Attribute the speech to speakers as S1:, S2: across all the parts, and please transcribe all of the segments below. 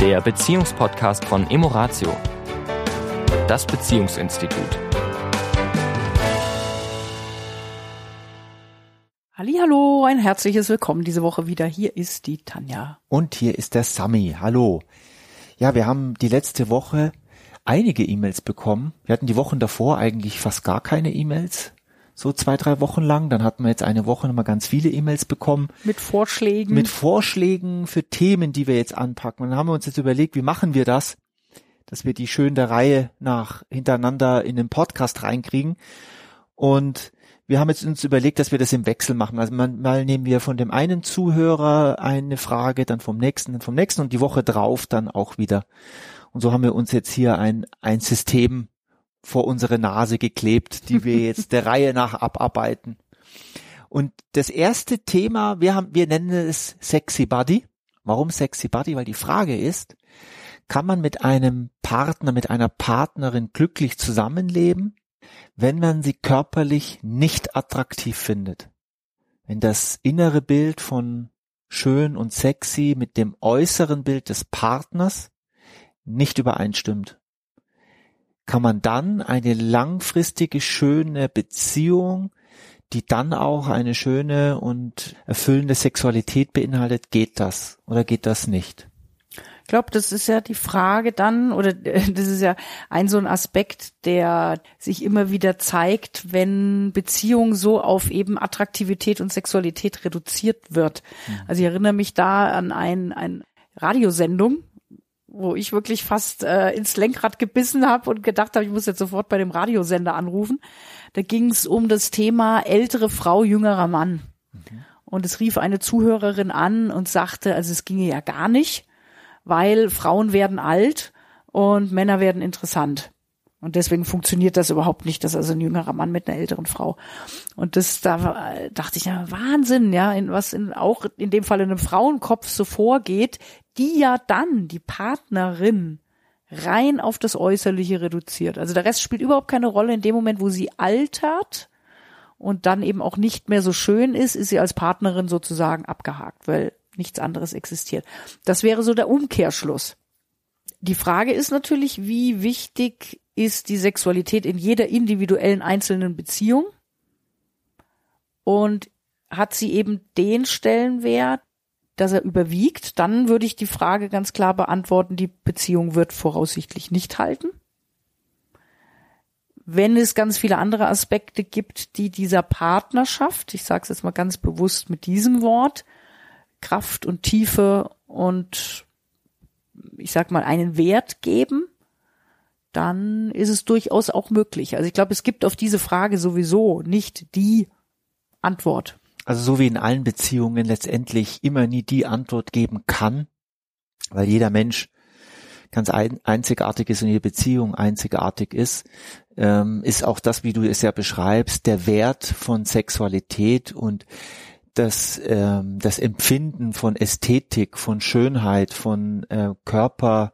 S1: der Beziehungspodcast von Emoratio, das Beziehungsinstitut.
S2: Hallo, ein herzliches Willkommen diese Woche wieder. Hier ist die Tanja.
S3: Und hier ist der Sami. Hallo. Ja, wir haben die letzte Woche einige E-Mails bekommen. Wir hatten die Wochen davor eigentlich fast gar keine E-Mails so zwei, drei Wochen lang. Dann hatten wir jetzt eine Woche nochmal ganz viele E-Mails bekommen.
S2: Mit Vorschlägen.
S3: Mit Vorschlägen für Themen, die wir jetzt anpacken. Und dann haben wir uns jetzt überlegt, wie machen wir das, dass wir die schön der Reihe nach hintereinander in den Podcast reinkriegen. Und wir haben jetzt uns überlegt, dass wir das im Wechsel machen. Also mal nehmen wir von dem einen Zuhörer eine Frage, dann vom nächsten, dann vom nächsten und die Woche drauf dann auch wieder. Und so haben wir uns jetzt hier ein, ein System vor unsere Nase geklebt, die wir jetzt der Reihe nach abarbeiten. Und das erste Thema, wir haben, wir nennen es Sexy Body. Warum Sexy Body? Weil die Frage ist, kann man mit einem Partner, mit einer Partnerin glücklich zusammenleben, wenn man sie körperlich nicht attraktiv findet? Wenn das innere Bild von schön und sexy mit dem äußeren Bild des Partners nicht übereinstimmt kann man dann eine langfristige schöne Beziehung, die dann auch eine schöne und erfüllende Sexualität beinhaltet, geht das oder geht das nicht?
S2: Ich glaube, das ist ja die Frage dann, oder das ist ja ein so ein Aspekt, der sich immer wieder zeigt, wenn Beziehung so auf eben Attraktivität und Sexualität reduziert wird. Mhm. Also ich erinnere mich da an ein, ein Radiosendung, wo ich wirklich fast äh, ins Lenkrad gebissen habe und gedacht habe, ich muss jetzt sofort bei dem Radiosender anrufen. Da ging es um das Thema ältere Frau, jüngerer Mann. Mhm. Und es rief eine Zuhörerin an und sagte, also es ginge ja gar nicht, weil Frauen werden alt und Männer werden interessant. Und deswegen funktioniert das überhaupt nicht, dass also ein jüngerer Mann mit einer älteren Frau. Und das, da dachte ich, ja, Wahnsinn, ja, in was in, auch in dem Fall in einem Frauenkopf so vorgeht, die ja dann die Partnerin rein auf das Äußerliche reduziert. Also der Rest spielt überhaupt keine Rolle in dem Moment, wo sie altert und dann eben auch nicht mehr so schön ist, ist sie als Partnerin sozusagen abgehakt, weil nichts anderes existiert. Das wäre so der Umkehrschluss. Die Frage ist natürlich, wie wichtig ist die Sexualität in jeder individuellen einzelnen Beziehung und hat sie eben den Stellenwert, dass er überwiegt, dann würde ich die Frage ganz klar beantworten, die Beziehung wird voraussichtlich nicht halten. Wenn es ganz viele andere Aspekte gibt, die dieser Partnerschaft, ich sage es jetzt mal ganz bewusst mit diesem Wort, Kraft und Tiefe und ich sag mal einen Wert geben, dann ist es durchaus auch möglich. Also ich glaube, es gibt auf diese Frage sowieso nicht die Antwort.
S3: Also so wie in allen Beziehungen letztendlich immer nie die Antwort geben kann, weil jeder Mensch ganz ein, einzigartig ist und jede Beziehung einzigartig ist, ähm, ist auch das, wie du es ja beschreibst, der Wert von Sexualität und das, ähm, das Empfinden von Ästhetik, von Schönheit, von äh, Körper,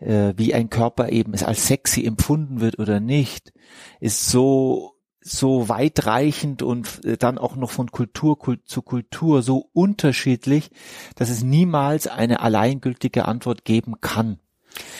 S3: äh, wie ein Körper eben als sexy empfunden wird oder nicht, ist so so weitreichend und äh, dann auch noch von Kultur zu Kultur so unterschiedlich, dass es niemals eine alleingültige Antwort geben kann.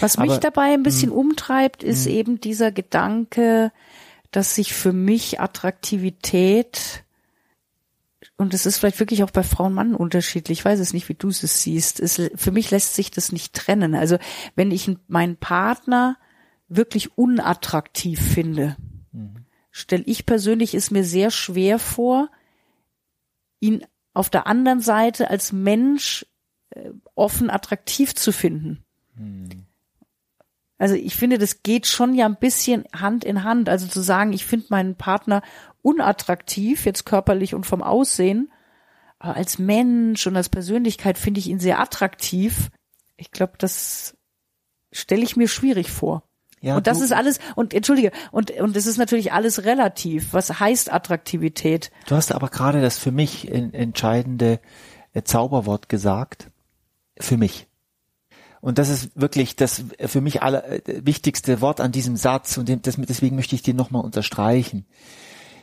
S2: Was mich Aber, dabei ein bisschen mh, hm. umtreibt, ist mh. Hm. eben dieser Gedanke, dass sich für mich Attraktivität und es ist vielleicht wirklich auch bei Frau und Mann unterschiedlich. Ich weiß es nicht, wie du es siehst. Es, für mich lässt sich das nicht trennen. Also wenn ich meinen Partner wirklich unattraktiv finde. Stelle ich persönlich es mir sehr schwer vor, ihn auf der anderen Seite als Mensch äh, offen attraktiv zu finden. Mhm. Also ich finde, das geht schon ja ein bisschen Hand in Hand. Also zu sagen, ich finde meinen Partner unattraktiv, jetzt körperlich und vom Aussehen, aber als Mensch und als Persönlichkeit finde ich ihn sehr attraktiv. Ich glaube, das stelle ich mir schwierig vor. Ja, und das ist alles, und entschuldige, und, und es ist natürlich alles relativ. Was heißt Attraktivität?
S3: Du hast aber gerade das für mich entscheidende äh, Zauberwort gesagt. Für mich. Und das ist wirklich das für mich aller, äh, wichtigste Wort an diesem Satz und dem, das, deswegen möchte ich dir nochmal unterstreichen.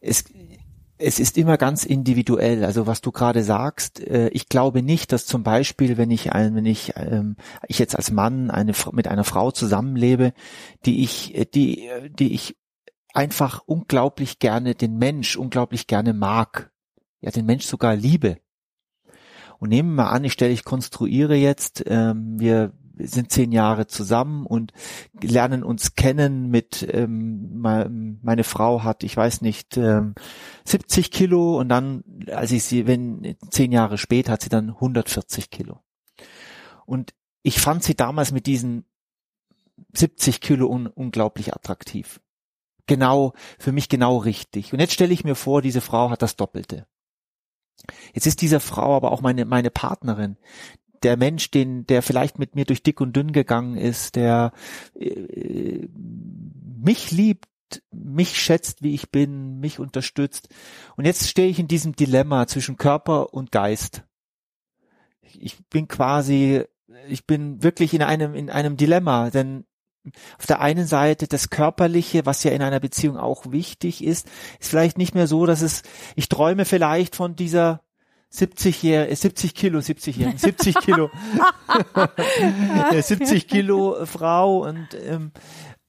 S3: Es, es ist immer ganz individuell. Also was du gerade sagst, äh, ich glaube nicht, dass zum Beispiel, wenn ich ein, wenn ich ähm, ich jetzt als Mann eine mit einer Frau zusammenlebe, die ich, äh, die, die ich einfach unglaublich gerne den Mensch unglaublich gerne mag, ja den Mensch sogar liebe. Und nehmen wir mal an, ich stelle, ich konstruiere jetzt, ähm, wir wir sind zehn Jahre zusammen und lernen uns kennen mit, ähm, meine Frau hat, ich weiß nicht, ähm, 70 Kilo und dann, als ich sie, wenn, zehn Jahre später hat sie dann 140 Kilo. Und ich fand sie damals mit diesen 70 Kilo un unglaublich attraktiv. Genau, für mich genau richtig. Und jetzt stelle ich mir vor, diese Frau hat das Doppelte. Jetzt ist diese Frau aber auch meine, meine Partnerin der Mensch, den, der vielleicht mit mir durch dick und dünn gegangen ist, der äh, mich liebt, mich schätzt, wie ich bin, mich unterstützt. Und jetzt stehe ich in diesem Dilemma zwischen Körper und Geist. Ich bin quasi, ich bin wirklich in einem, in einem Dilemma, denn auf der einen Seite das Körperliche, was ja in einer Beziehung auch wichtig ist, ist vielleicht nicht mehr so, dass es, ich träume vielleicht von dieser 70 Jahre, 70 Kilo, 70 Jahre, 70 Kilo, 70 Kilo Frau und ähm,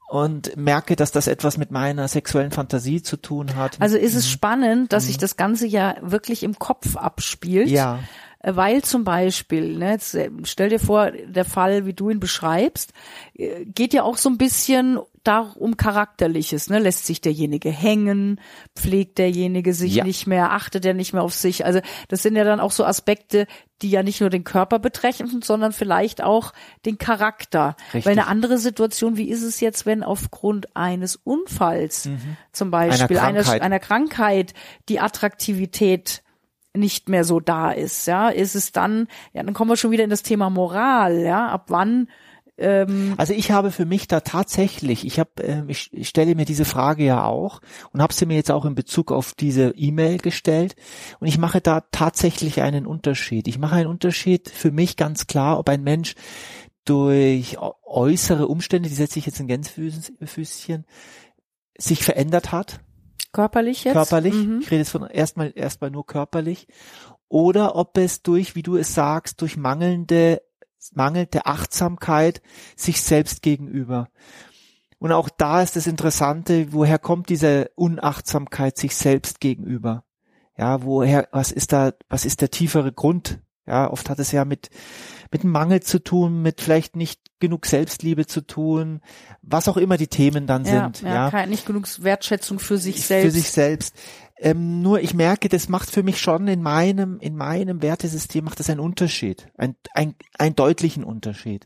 S3: und merke, dass das etwas mit meiner sexuellen Fantasie zu tun hat.
S2: Also ist es spannend, dass sich mhm. das Ganze ja wirklich im Kopf abspielt.
S3: Ja.
S2: Äh, weil zum Beispiel, ne, jetzt äh, stell dir vor, der Fall, wie du ihn beschreibst, äh, geht ja auch so ein bisschen darum charakterliches, ne? Lässt sich derjenige hängen, pflegt derjenige sich ja. nicht mehr, achtet er nicht mehr auf sich. Also das sind ja dann auch so Aspekte, die ja nicht nur den Körper betreffen, sondern vielleicht auch den Charakter. Richtig. Weil eine andere Situation, wie ist es jetzt, wenn aufgrund eines Unfalls mhm. zum Beispiel einer Krankheit. Einer, einer Krankheit die Attraktivität nicht mehr so da ist, ja, ist es dann, ja, dann kommen wir schon wieder in das Thema Moral, ja, ab wann
S3: ähm also ich habe für mich da tatsächlich, ich habe, äh, ich, ich stelle mir diese Frage ja auch und habe sie mir jetzt auch in Bezug auf diese E-Mail gestellt und ich mache da tatsächlich einen Unterschied. Ich mache einen Unterschied für mich ganz klar, ob ein Mensch durch äußere Umstände, die setze ich jetzt in Gänsefüßchen, sich verändert hat,
S2: Körperlich jetzt?
S3: Körperlich. Mhm. Ich rede jetzt von erstmal erstmal nur körperlich. Oder ob es durch, wie du es sagst, durch mangelnde mangelnde Achtsamkeit sich selbst gegenüber. Und auch da ist das Interessante, woher kommt diese Unachtsamkeit sich selbst gegenüber? Ja, woher, was ist da, was ist der tiefere Grund? Ja, oft hat es ja mit, mit Mangel zu tun, mit vielleicht nicht genug Selbstliebe zu tun, was auch immer die Themen dann ja, sind. Ja,
S2: ja. nicht genug Wertschätzung für sich selbst.
S3: Für sich selbst. Ähm, nur ich merke, das macht für mich schon in meinem, in meinem Wertesystem macht das einen Unterschied, ein, ein, einen deutlichen Unterschied.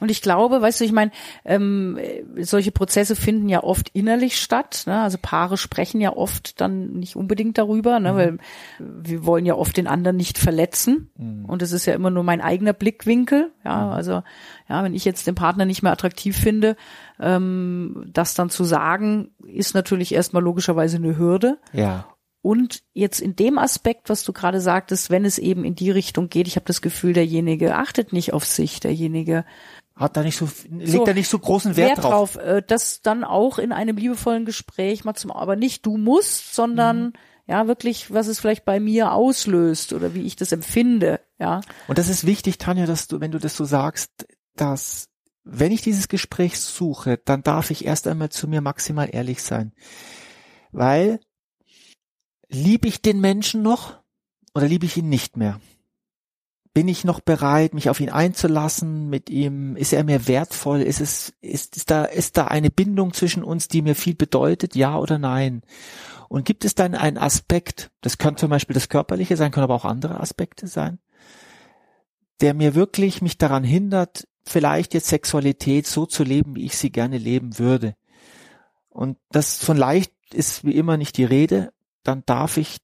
S2: Und ich glaube, weißt du, ich meine, ähm, solche Prozesse finden ja oft innerlich statt. Ne? Also Paare sprechen ja oft dann nicht unbedingt darüber, ne? Mhm. weil wir wollen ja oft den anderen nicht verletzen. Mhm. Und es ist ja immer nur mein eigener Blickwinkel. Ja, mhm. also ja, wenn ich jetzt den Partner nicht mehr attraktiv finde, ähm, das dann zu sagen, ist natürlich erstmal logischerweise eine Hürde.
S3: Ja.
S2: Und jetzt in dem Aspekt, was du gerade sagtest, wenn es eben in die Richtung geht, ich habe das Gefühl, derjenige achtet nicht auf sich, derjenige
S3: hat da nicht so legt so, da nicht so großen Wert, Wert drauf. drauf.
S2: Äh, das dann auch in einem liebevollen Gespräch mal zum, aber nicht du musst, sondern mhm. ja wirklich, was es vielleicht bei mir auslöst oder wie ich das empfinde, ja.
S3: Und das ist wichtig, Tanja, dass du, wenn du das so sagst, dass wenn ich dieses Gespräch suche, dann darf ich erst einmal zu mir maximal ehrlich sein, weil liebe ich den Menschen noch oder liebe ich ihn nicht mehr? Bin ich noch bereit, mich auf ihn einzulassen, mit ihm, ist er mir wertvoll, ist es, ist, ist da, ist da eine Bindung zwischen uns, die mir viel bedeutet, ja oder nein? Und gibt es dann einen Aspekt, das kann zum Beispiel das Körperliche sein, können aber auch andere Aspekte sein, der mir wirklich mich daran hindert, vielleicht jetzt Sexualität so zu leben, wie ich sie gerne leben würde. Und das von leicht ist wie immer nicht die Rede, dann darf ich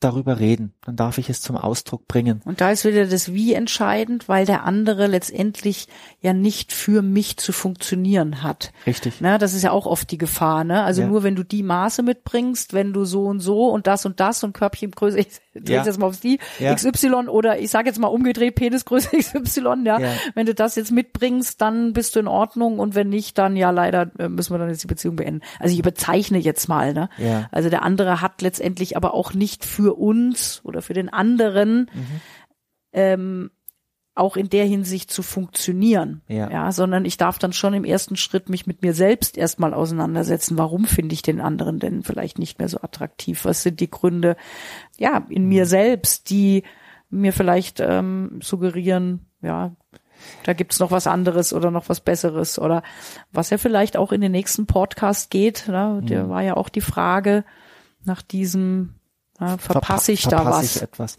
S3: darüber reden, dann darf ich es zum Ausdruck bringen.
S2: Und da ist wieder das Wie entscheidend, weil der andere letztendlich ja nicht für mich zu funktionieren hat.
S3: Richtig.
S2: Ne, das ist ja auch oft die Gefahr. Ne? Also ja. nur wenn du die Maße mitbringst, wenn du so und so und das und das und Körbchen größer, dreh jetzt mal auf die ja. XY oder ich sage jetzt mal umgedreht Penisgröße XY, ja. ja. Wenn du das jetzt mitbringst, dann bist du in Ordnung und wenn nicht, dann ja leider äh, müssen wir dann jetzt die Beziehung beenden. Also ich überzeichne jetzt mal, ne?
S3: Ja.
S2: Also der andere hat letztendlich aber auch nicht für uns oder für den anderen mhm. ähm, auch in der Hinsicht zu funktionieren.
S3: Ja.
S2: ja, sondern ich darf dann schon im ersten Schritt mich mit mir selbst erstmal auseinandersetzen. Warum finde ich den anderen denn vielleicht nicht mehr so attraktiv? Was sind die Gründe, ja, in mir selbst, die mir vielleicht ähm, suggerieren, ja, da gibt's noch was anderes oder noch was Besseres oder was ja vielleicht auch in den nächsten Podcast geht. Ne? Der mhm. war ja auch die Frage nach diesem, ja, verpasse ich Verpa da verpass was?
S3: Ich etwas.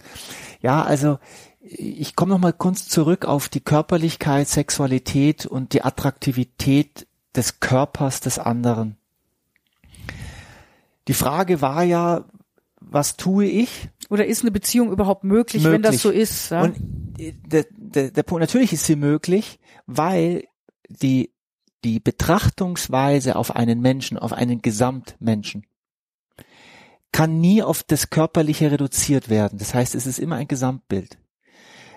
S3: Ja, also ich komme noch mal kurz zurück auf die Körperlichkeit, Sexualität und die Attraktivität des Körpers des anderen. Die Frage war ja, was tue ich?
S2: Oder ist eine Beziehung überhaupt möglich, möglich. wenn das so ist?
S3: Ja? Und der, der, der Punkt, natürlich ist sie möglich, weil die, die Betrachtungsweise auf einen Menschen, auf einen Gesamtmenschen, kann nie auf das Körperliche reduziert werden. Das heißt, es ist immer ein Gesamtbild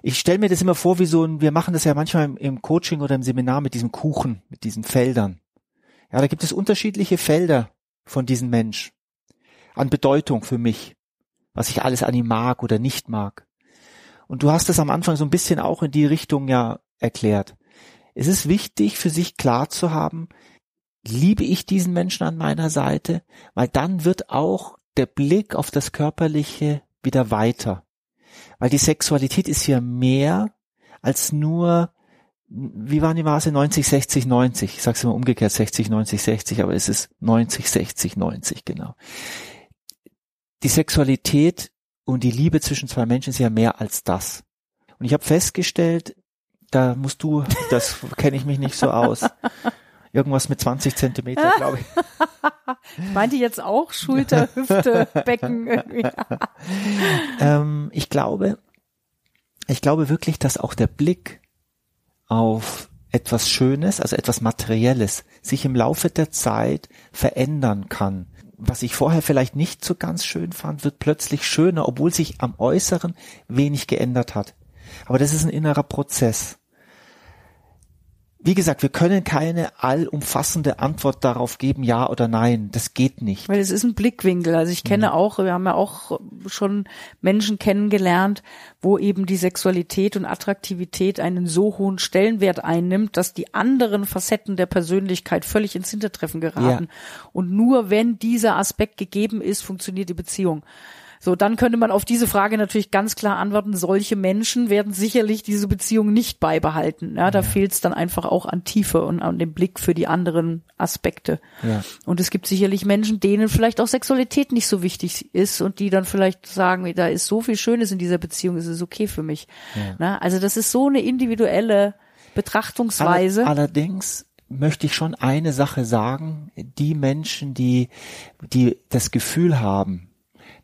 S3: ich stelle mir das immer vor, wie so ein, wir machen das ja manchmal im, im, Coaching oder im Seminar mit diesem Kuchen, mit diesen Feldern. Ja, da gibt es unterschiedliche Felder von diesem Mensch an Bedeutung für mich, was ich alles an ihm mag oder nicht mag. Und du hast das am Anfang so ein bisschen auch in die Richtung ja erklärt. Es ist wichtig für sich klar zu haben, liebe ich diesen Menschen an meiner Seite, weil dann wird auch der Blick auf das Körperliche wieder weiter. Weil die Sexualität ist ja mehr als nur, wie waren die Maße? 90, 60, 90. Ich sag's immer umgekehrt, 60, 90, 60, aber es ist 90, 60, 90, genau. Die Sexualität und die Liebe zwischen zwei Menschen ist ja mehr als das. Und ich habe festgestellt, da musst du, das kenne ich mich nicht so aus. Irgendwas mit 20 Zentimeter, glaube ich.
S2: ich meinte jetzt auch Schulter, Hüfte, Becken.
S3: ähm, ich glaube, ich glaube wirklich, dass auch der Blick auf etwas Schönes, also etwas Materielles, sich im Laufe der Zeit verändern kann. Was ich vorher vielleicht nicht so ganz schön fand, wird plötzlich schöner, obwohl sich am Äußeren wenig geändert hat. Aber das ist ein innerer Prozess wie gesagt, wir können keine allumfassende Antwort darauf geben, ja oder nein. Das geht nicht.
S2: Weil es ist ein Blickwinkel. Also ich kenne mhm. auch, wir haben ja auch schon Menschen kennengelernt, wo eben die Sexualität und Attraktivität einen so hohen Stellenwert einnimmt, dass die anderen Facetten der Persönlichkeit völlig ins Hintertreffen geraten. Ja. Und nur wenn dieser Aspekt gegeben ist, funktioniert die Beziehung. So, dann könnte man auf diese Frage natürlich ganz klar antworten, solche Menschen werden sicherlich diese Beziehung nicht beibehalten. Ja, da ja. fehlt es dann einfach auch an Tiefe und an dem Blick für die anderen Aspekte.
S3: Ja.
S2: Und es gibt sicherlich Menschen, denen vielleicht auch Sexualität nicht so wichtig ist und die dann vielleicht sagen, da ist so viel Schönes in dieser Beziehung, ist es okay für mich. Ja. Na, also das ist so eine individuelle Betrachtungsweise.
S3: Allerdings möchte ich schon eine Sache sagen, die Menschen, die, die das Gefühl haben,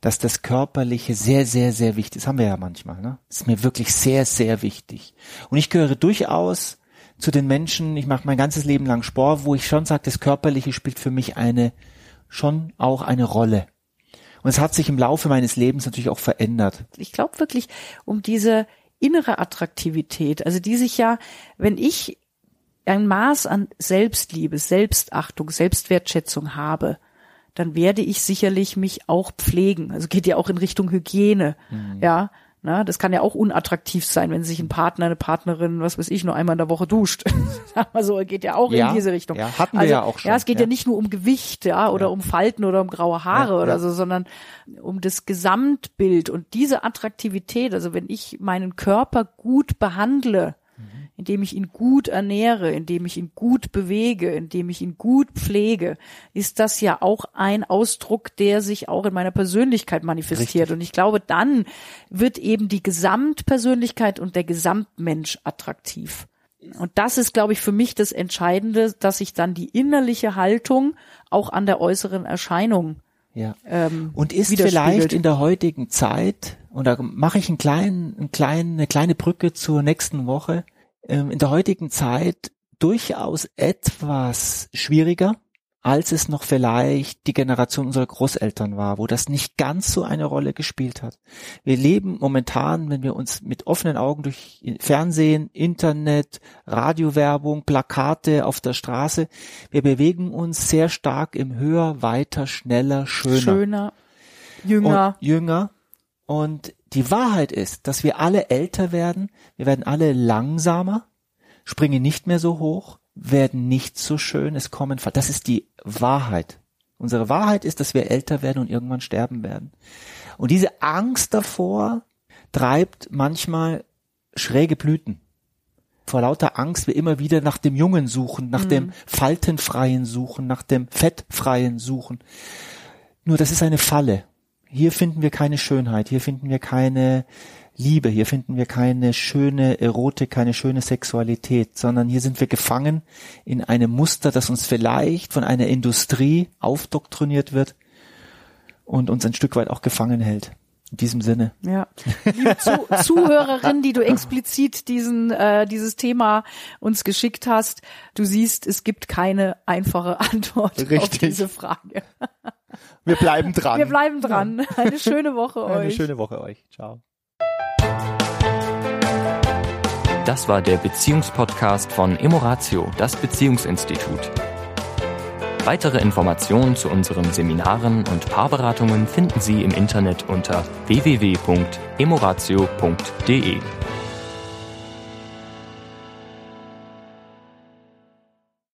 S3: dass das Körperliche sehr, sehr, sehr wichtig ist. Das haben wir ja manchmal. Ne? Ist mir wirklich sehr, sehr wichtig. Und ich gehöre durchaus zu den Menschen, ich mache mein ganzes Leben lang Sport, wo ich schon sage, das Körperliche spielt für mich eine, schon auch eine Rolle. Und es hat sich im Laufe meines Lebens natürlich auch verändert.
S2: Ich glaube wirklich um diese innere Attraktivität, also die sich ja, wenn ich ein Maß an Selbstliebe, Selbstachtung, Selbstwertschätzung habe, dann werde ich sicherlich mich auch pflegen. Also geht ja auch in Richtung Hygiene. Mhm. Ja. Na, das kann ja auch unattraktiv sein, wenn sich ein Partner, eine Partnerin, was weiß ich, nur einmal in der Woche duscht. also geht ja auch
S3: ja,
S2: in diese Richtung.
S3: Ja, hatten wir also, ja auch schon.
S2: Ja, es geht ja, ja nicht nur um Gewicht, ja, oder ja. um Falten oder um graue Haare oder so, sondern um das Gesamtbild und diese Attraktivität. Also wenn ich meinen Körper gut behandle, indem ich ihn gut ernähre, indem ich ihn gut bewege, indem ich ihn gut pflege, ist das ja auch ein Ausdruck, der sich auch in meiner Persönlichkeit manifestiert. Richtig. Und ich glaube, dann wird eben die Gesamtpersönlichkeit und der Gesamtmensch attraktiv. Und das ist, glaube ich, für mich das Entscheidende, dass sich dann die innerliche Haltung auch an der äußeren Erscheinung
S3: ja. Ähm, und ist vielleicht in der heutigen Zeit, und da mache ich einen kleinen, einen kleinen, eine kleine Brücke zur nächsten Woche, in der heutigen Zeit durchaus etwas schwieriger, als es noch vielleicht die Generation unserer Großeltern war, wo das nicht ganz so eine Rolle gespielt hat. Wir leben momentan, wenn wir uns mit offenen Augen durch Fernsehen, Internet, Radiowerbung, Plakate auf der Straße, wir bewegen uns sehr stark im höher, weiter, schneller, schöner.
S2: Schöner, jünger.
S3: Und jünger. Und die Wahrheit ist, dass wir alle älter werden, wir werden alle langsamer, springen nicht mehr so hoch, werden nicht so schön, es kommen, das ist die Wahrheit. Unsere Wahrheit ist, dass wir älter werden und irgendwann sterben werden. Und diese Angst davor treibt manchmal schräge Blüten. Vor lauter Angst wir immer wieder nach dem Jungen suchen, nach mhm. dem Faltenfreien suchen, nach dem Fettfreien suchen. Nur das ist eine Falle. Hier finden wir keine Schönheit, hier finden wir keine Liebe, hier finden wir keine schöne Erotik, keine schöne Sexualität, sondern hier sind wir gefangen in einem Muster, das uns vielleicht von einer Industrie aufdoktriniert wird und uns ein Stück weit auch gefangen hält. In diesem Sinne.
S2: Ja. Liebe Zu Zuhörerin, die du explizit diesen, äh, dieses Thema uns geschickt hast, du siehst, es gibt keine einfache Antwort Richtig. auf diese Frage.
S3: Wir bleiben dran.
S2: Wir bleiben dran. Eine schöne Woche
S3: euch.
S2: Eine
S3: schöne Woche euch. Ciao.
S1: Das war der Beziehungspodcast von Emoratio, das Beziehungsinstitut. Weitere Informationen zu unseren Seminaren und Paarberatungen finden Sie im Internet unter www.emoratio.de.